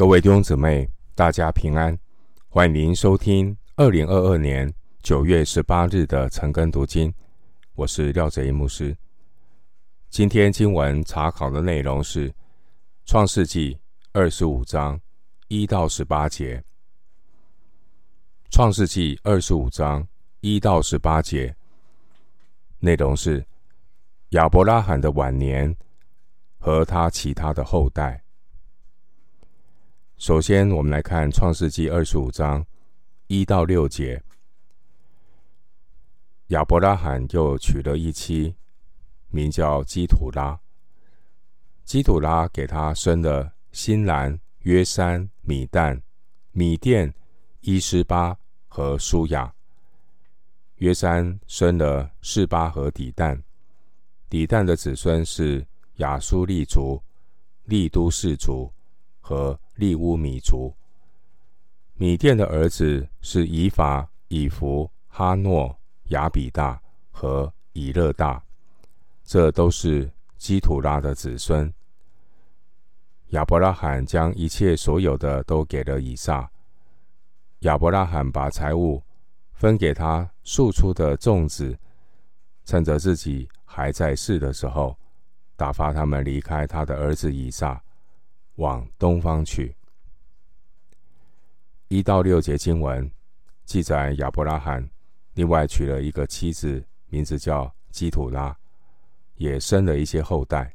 各位弟兄姊妹，大家平安！欢迎您收听二零二二年九月十八日的晨更读经。我是廖哲一牧师。今天经文查考的内容是《创世纪》二十五章一到十八节。《创世纪》二十五章一到十八节内容是亚伯拉罕的晚年。和他其他的后代。首先，我们来看《创世纪》二十五章一到六节。亚伯拉罕又娶了一妻，名叫基土拉。基土拉给他生了新兰、约山、米旦、米甸、伊施巴和苏亚。约山生了示巴和底但。底但的子孙是。亚苏利族、利都氏族和利乌米族。米甸的儿子是以法、以弗、哈诺、亚比大和以勒大，这都是基土拉的子孙。亚伯拉罕将一切所有的都给了以撒。亚伯拉罕把财物分给他庶出的众子，趁着自己还在世的时候。打发他们离开他的儿子以撒，往东方去。一到六节经文记载，亚伯拉罕另外娶了一个妻子，名字叫基土拉，也生了一些后代。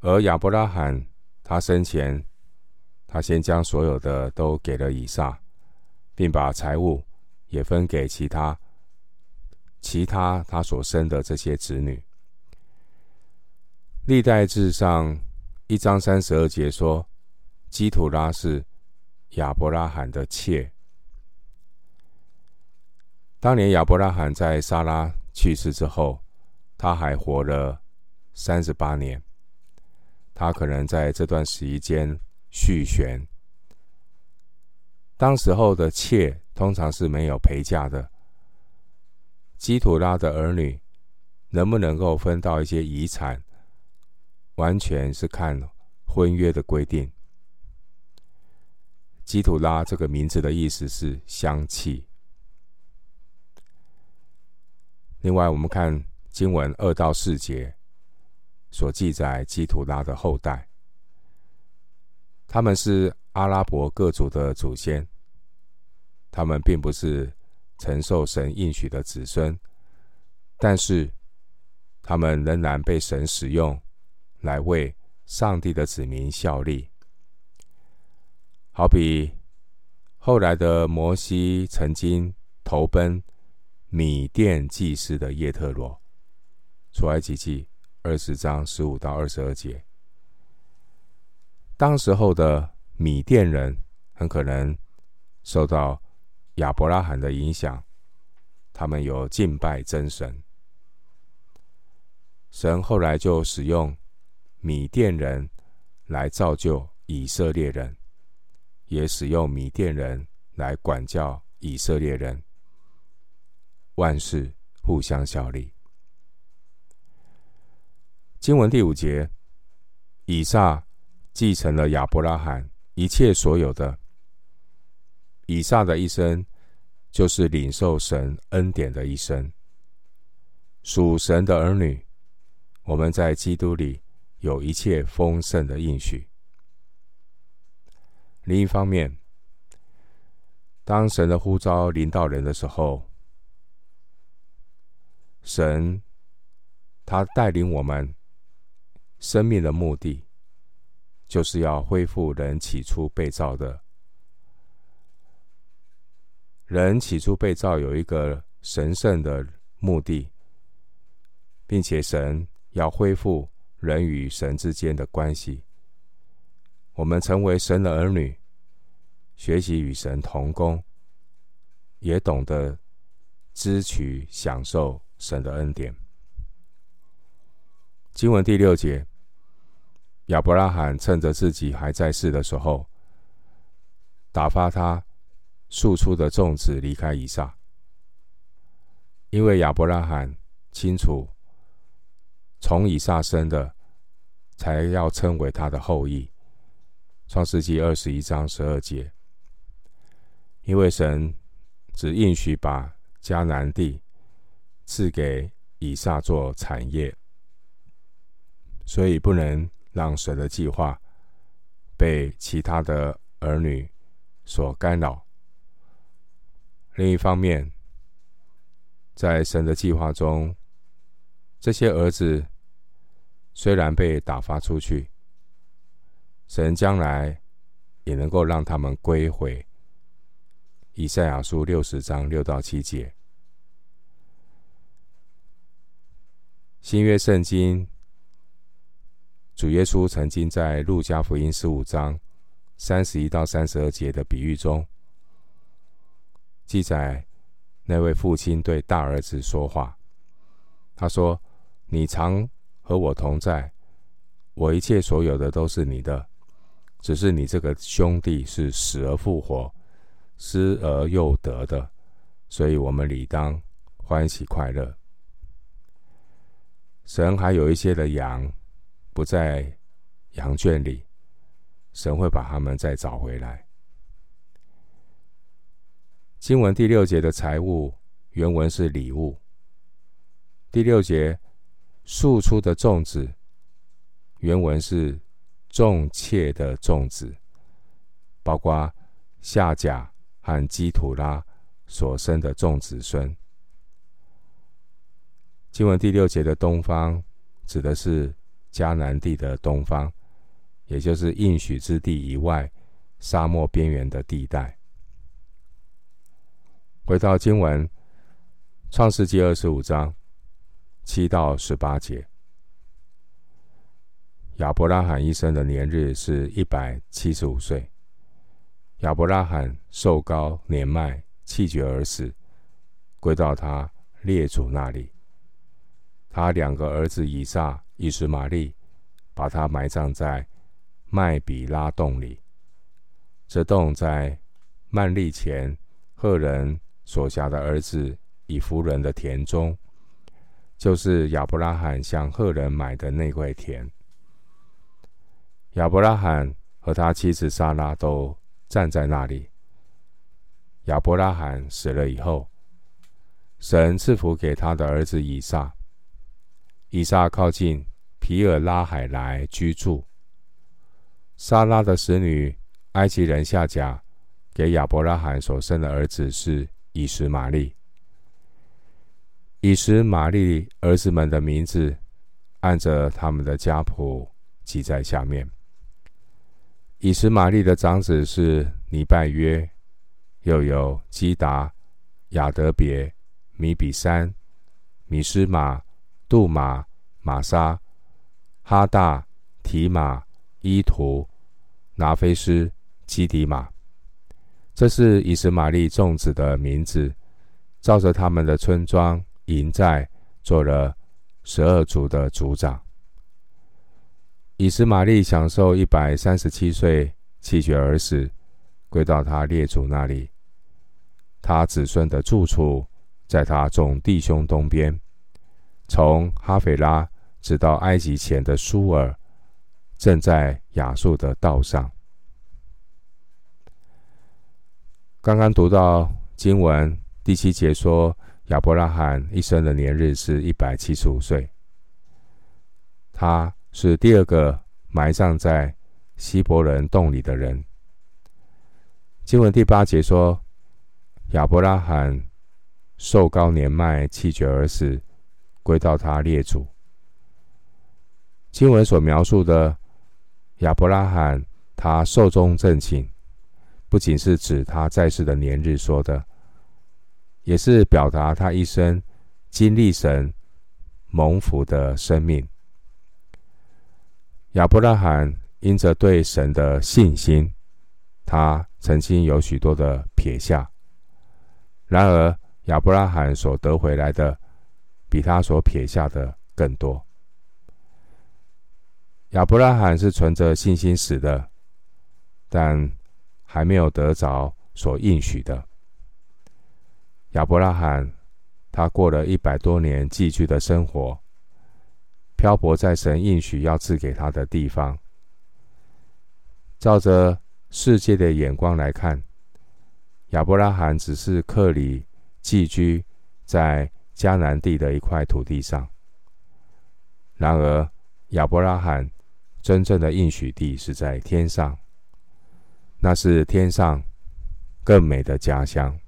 而亚伯拉罕他生前，他先将所有的都给了以撒，并把财物也分给其他其他他所生的这些子女。历代志上一章三十二节说，基土拉是亚伯拉罕的妾。当年亚伯拉罕在撒拉去世之后，他还活了三十八年。他可能在这段时间续弦。当时候的妾通常是没有陪嫁的。基土拉的儿女能不能够分到一些遗产？完全是看婚约的规定。基土拉这个名字的意思是香气。另外，我们看经文二到四节所记载基土拉的后代，他们是阿拉伯各族的祖先，他们并不是承受神应许的子孙，但是他们仍然被神使用。来为上帝的子民效力，好比后来的摩西曾经投奔米甸祭司的叶特罗，出埃及记二十章十五到二十二节。当时候的米甸人很可能受到亚伯拉罕的影响，他们有敬拜真神，神后来就使用。米甸人来造就以色列人，也使用米甸人来管教以色列人，万事互相效力。经文第五节，以撒继承了亚伯拉罕一切所有的。以撒的一生就是领受神恩典的一生，属神的儿女，我们在基督里。有一切丰盛的应许。另一方面，当神的呼召临到人的时候，神他带领我们生命的目的，就是要恢复人起初被造的。人起初被造有一个神圣的目的，并且神要恢复。人与神之间的关系，我们成为神的儿女，学习与神同工，也懂得支取、享受神的恩典。经文第六节，亚伯拉罕趁着自己还在世的时候，打发他庶出的众子离开以撒，因为亚伯拉罕清楚。从以撒生的，才要称为他的后裔。创世纪二十一章十二节，因为神只应许把迦南地赐给以撒做产业，所以不能让神的计划被其他的儿女所干扰。另一方面，在神的计划中，这些儿子虽然被打发出去，神将来也能够让他们归回。以赛亚书六十章六到七节，新约圣经，主耶稣曾经在路加福音十五章三十一到三十二节的比喻中，记载那位父亲对大儿子说话，他说：“你常和我同在，我一切所有的都是你的，只是你这个兄弟是死而复活。”失而又得的，所以我们理当欢喜快乐。神还有一些的羊不在羊圈里，神会把他们再找回来。经文第六节的财物原文是礼物。第六节庶出的众子原文是众妾的众子，包括夏甲。和基土拉所生的众子孙。经文第六节的东方，指的是迦南地的东方，也就是应许之地以外沙漠边缘的地带。回到经文，创世纪二十五章七到十八节，亚伯拉罕一生的年日是一百七十五岁。亚伯拉罕寿高年迈，气绝而死，归到他列祖那里。他两个儿子以撒、以实玛利，把他埋葬在麦比拉洞里。这洞在曼利前赫人所辖的儿子以弗人的田中，就是亚伯拉罕向赫人买的那块田。亚伯拉罕和他妻子撒拉都站在那里。亚伯拉罕死了以后，神赐福给他的儿子以撒。以撒靠近皮尔拉海来居住。撒拉的使女埃及人夏甲给亚伯拉罕所生的儿子是以实玛利。以实玛利儿子们的名字按着他们的家谱记在下面。以实玛利的长子是尼拜约，又有基达、亚德别、米比山、米施玛、杜玛、玛莎、哈大、提马、伊图、拿非斯、基迪玛。这是以实玛利众子的名字，照着他们的村庄营在，做了十二族的族长。以实玛利享受一百三十七岁，气绝而死，归到他列祖那里。他子孙的住处在他众弟兄东边，从哈斐拉直到埃及前的苏尔，正在亚述的道上。刚刚读到经文第七节说，亚伯拉罕一生的年日是一百七十五岁。他。是第二个埋葬在希伯伦洞里的人。经文第八节说，亚伯拉罕寿高年迈，气绝而死，归到他列祖。经文所描述的亚伯拉罕，他寿终正寝，不仅是指他在世的年日说的，也是表达他一生经历神蒙福的生命。亚伯拉罕因着对神的信心，他曾经有许多的撇下。然而，亚伯拉罕所得回来的，比他所撇下的更多。亚伯拉罕是存着信心死的，但还没有得着所应许的。亚伯拉罕，他过了一百多年寄居的生活。漂泊在神应许要赐给他的地方，照着世界的眼光来看，亚伯拉罕只是客旅寄居在迦南地的一块土地上。然而，亚伯拉罕真正的应许地是在天上，那是天上更美的家乡。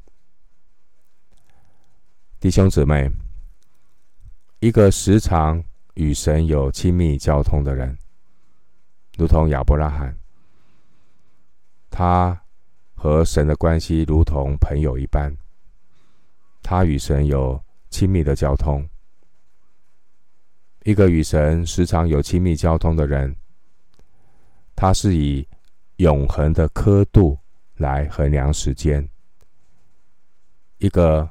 弟兄姊妹，一个时常与神有亲密交通的人，如同亚伯拉罕，他和神的关系如同朋友一般，他与神有亲密的交通。一个与神时常有亲密交通的人，他是以永恒的刻度来衡量时间。一个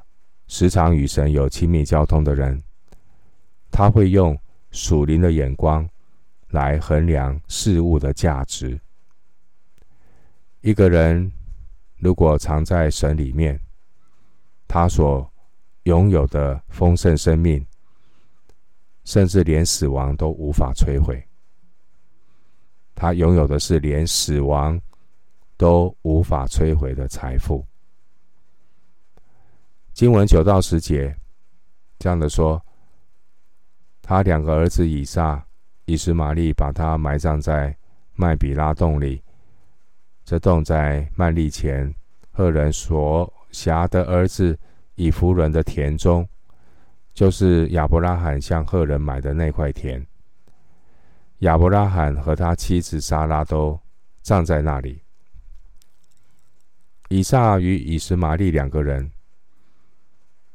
时常与神有亲密交通的人，他会用属灵的眼光来衡量事物的价值。一个人如果藏在神里面，他所拥有的丰盛生命。甚至连死亡都无法摧毁。他拥有的是连死亡都无法摧毁的财富。经文九到十节这样的说：他两个儿子以撒、以实玛利把他埋葬在麦比拉洞里，这洞在幔利前赫人所辖的儿子以弗伦的田中。就是亚伯拉罕向赫人买的那块田。亚伯拉罕和他妻子撒拉都葬在那里。以撒与以实玛利两个人，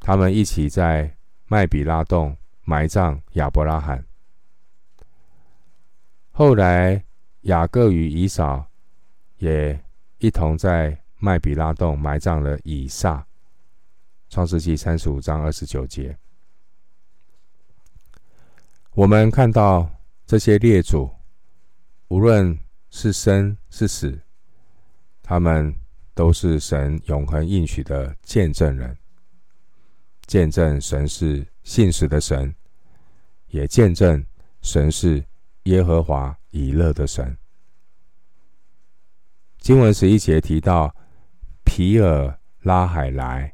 他们一起在麦比拉洞埋葬亚伯拉罕。后来雅各与以扫也一同在麦比拉洞埋葬了以撒。创世记三十五章二十九节。我们看到这些列祖，无论是生是死，他们都是神永恒应许的见证人，见证神是信实的神，也见证神是耶和华以勒的神。经文十一节提到皮尔拉海莱，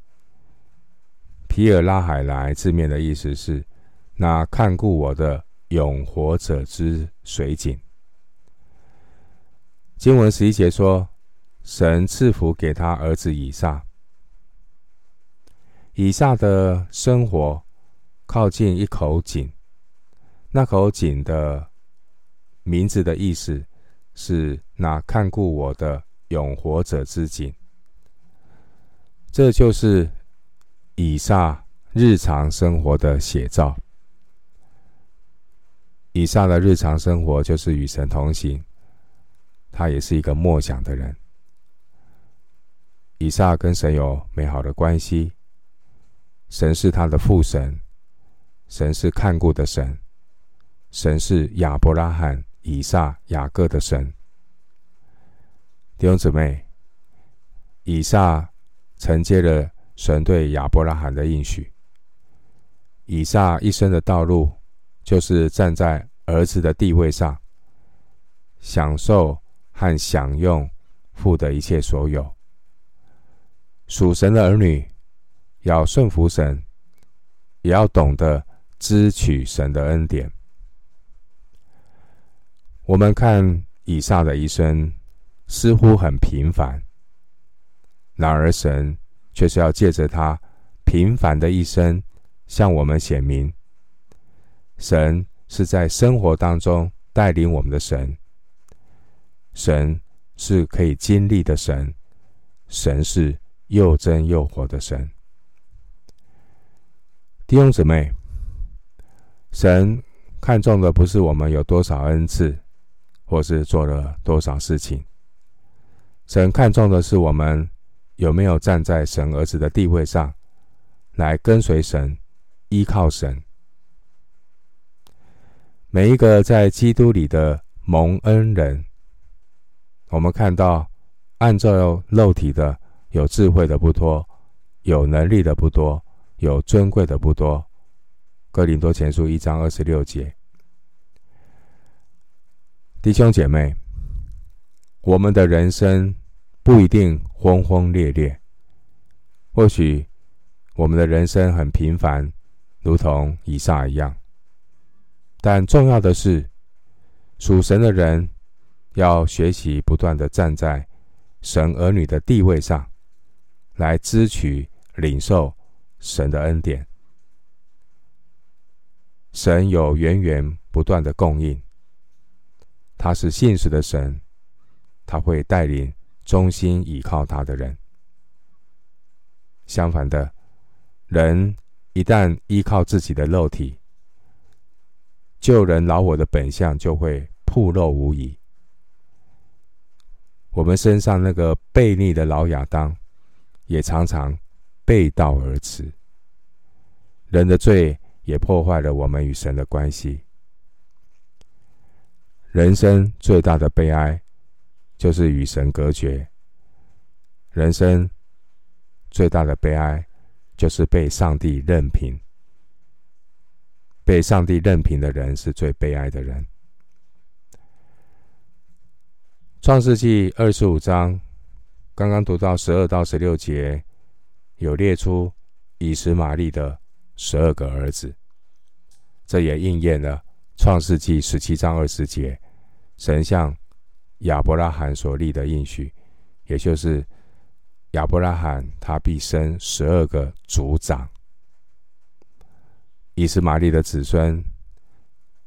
皮尔拉海莱字面的意思是。那看顾我的永活者之水井。经文十一节说，神赐福给他儿子以撒。以撒的生活靠近一口井，那口井的名字的意思是那看顾我的永活者之井。这就是以撒日常生活的写照。以撒的日常生活就是与神同行，他也是一个默想的人。以撒跟神有美好的关系，神是他的父神，神是看顾的神，神是亚伯拉罕、以撒、雅各的神。弟兄姊妹，以撒承接了神对亚伯拉罕的应许。以撒一生的道路。就是站在儿子的地位上，享受和享用父的一切所有。属神的儿女要顺服神，也要懂得支取神的恩典。我们看以撒的一生似乎很平凡，然而神却是要借着他平凡的一生向我们显明。神是在生活当中带领我们的神，神是可以经历的神，神是又真又活的神。弟兄姊妹，神看重的不是我们有多少恩赐，或是做了多少事情，神看重的是我们有没有站在神儿子的地位上，来跟随神，依靠神。每一个在基督里的蒙恩人，我们看到，按照肉体的，有智慧的不多，有能力的不多，有尊贵的不多。哥林多前书一章二十六节，弟兄姐妹，我们的人生不一定轰轰烈烈，或许我们的人生很平凡，如同以撒一样。但重要的是，属神的人要学习不断的站在神儿女的地位上，来支取、领受神的恩典。神有源源不断的供应，他是信实的神，他会带领忠心倚靠他的人。相反的，人一旦依靠自己的肉体，旧人老我的本相就会暴露无遗。我们身上那个悖逆的老亚当，也常常背道而驰。人的罪。也破坏了我们与神的关系。人生最大的悲哀，就是与神隔绝。人生最大的悲哀，就是被上帝任凭。被上帝任凭的人，是最悲哀的人。创世纪二十五章，刚刚读到十二到十六节，有列出以实玛利的。十二个儿子，这也应验了创世纪十七章二十节，神像亚伯拉罕所立的应许，也就是亚伯拉罕他必生十二个族长。以实玛利的子孙，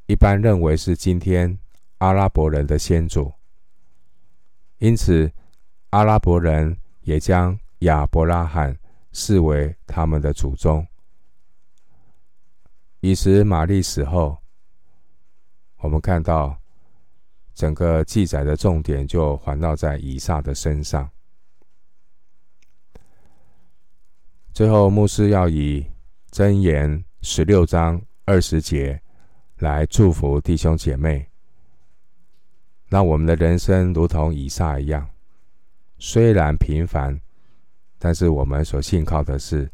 一般认为是今天阿拉伯人的先祖，因此阿拉伯人也将亚伯拉罕视为他们的祖宗。以时玛丽死后，我们看到整个记载的重点就环绕在以撒的身上。最后，牧师要以箴言十六章二十节来祝福弟兄姐妹。让我们的人生如同以撒一样，虽然平凡，但是我们所信靠的是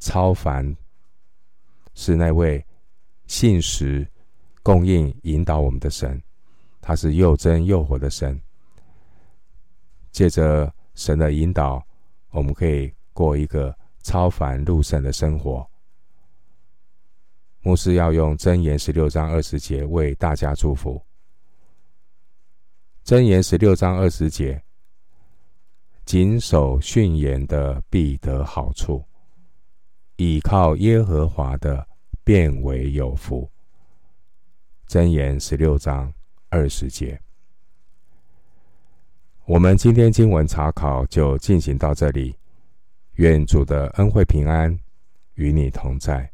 超凡，是那位。信实、供应、引导我们的神，他是又真又活的神。借着神的引导，我们可以过一个超凡入圣的生活。牧师要用箴言十六章二十节为大家祝福。箴言十六章二十节：谨守训言的必得好处，倚靠耶和华的。变为有福。箴言十六章二十节。我们今天经文查考就进行到这里。愿主的恩惠平安与你同在。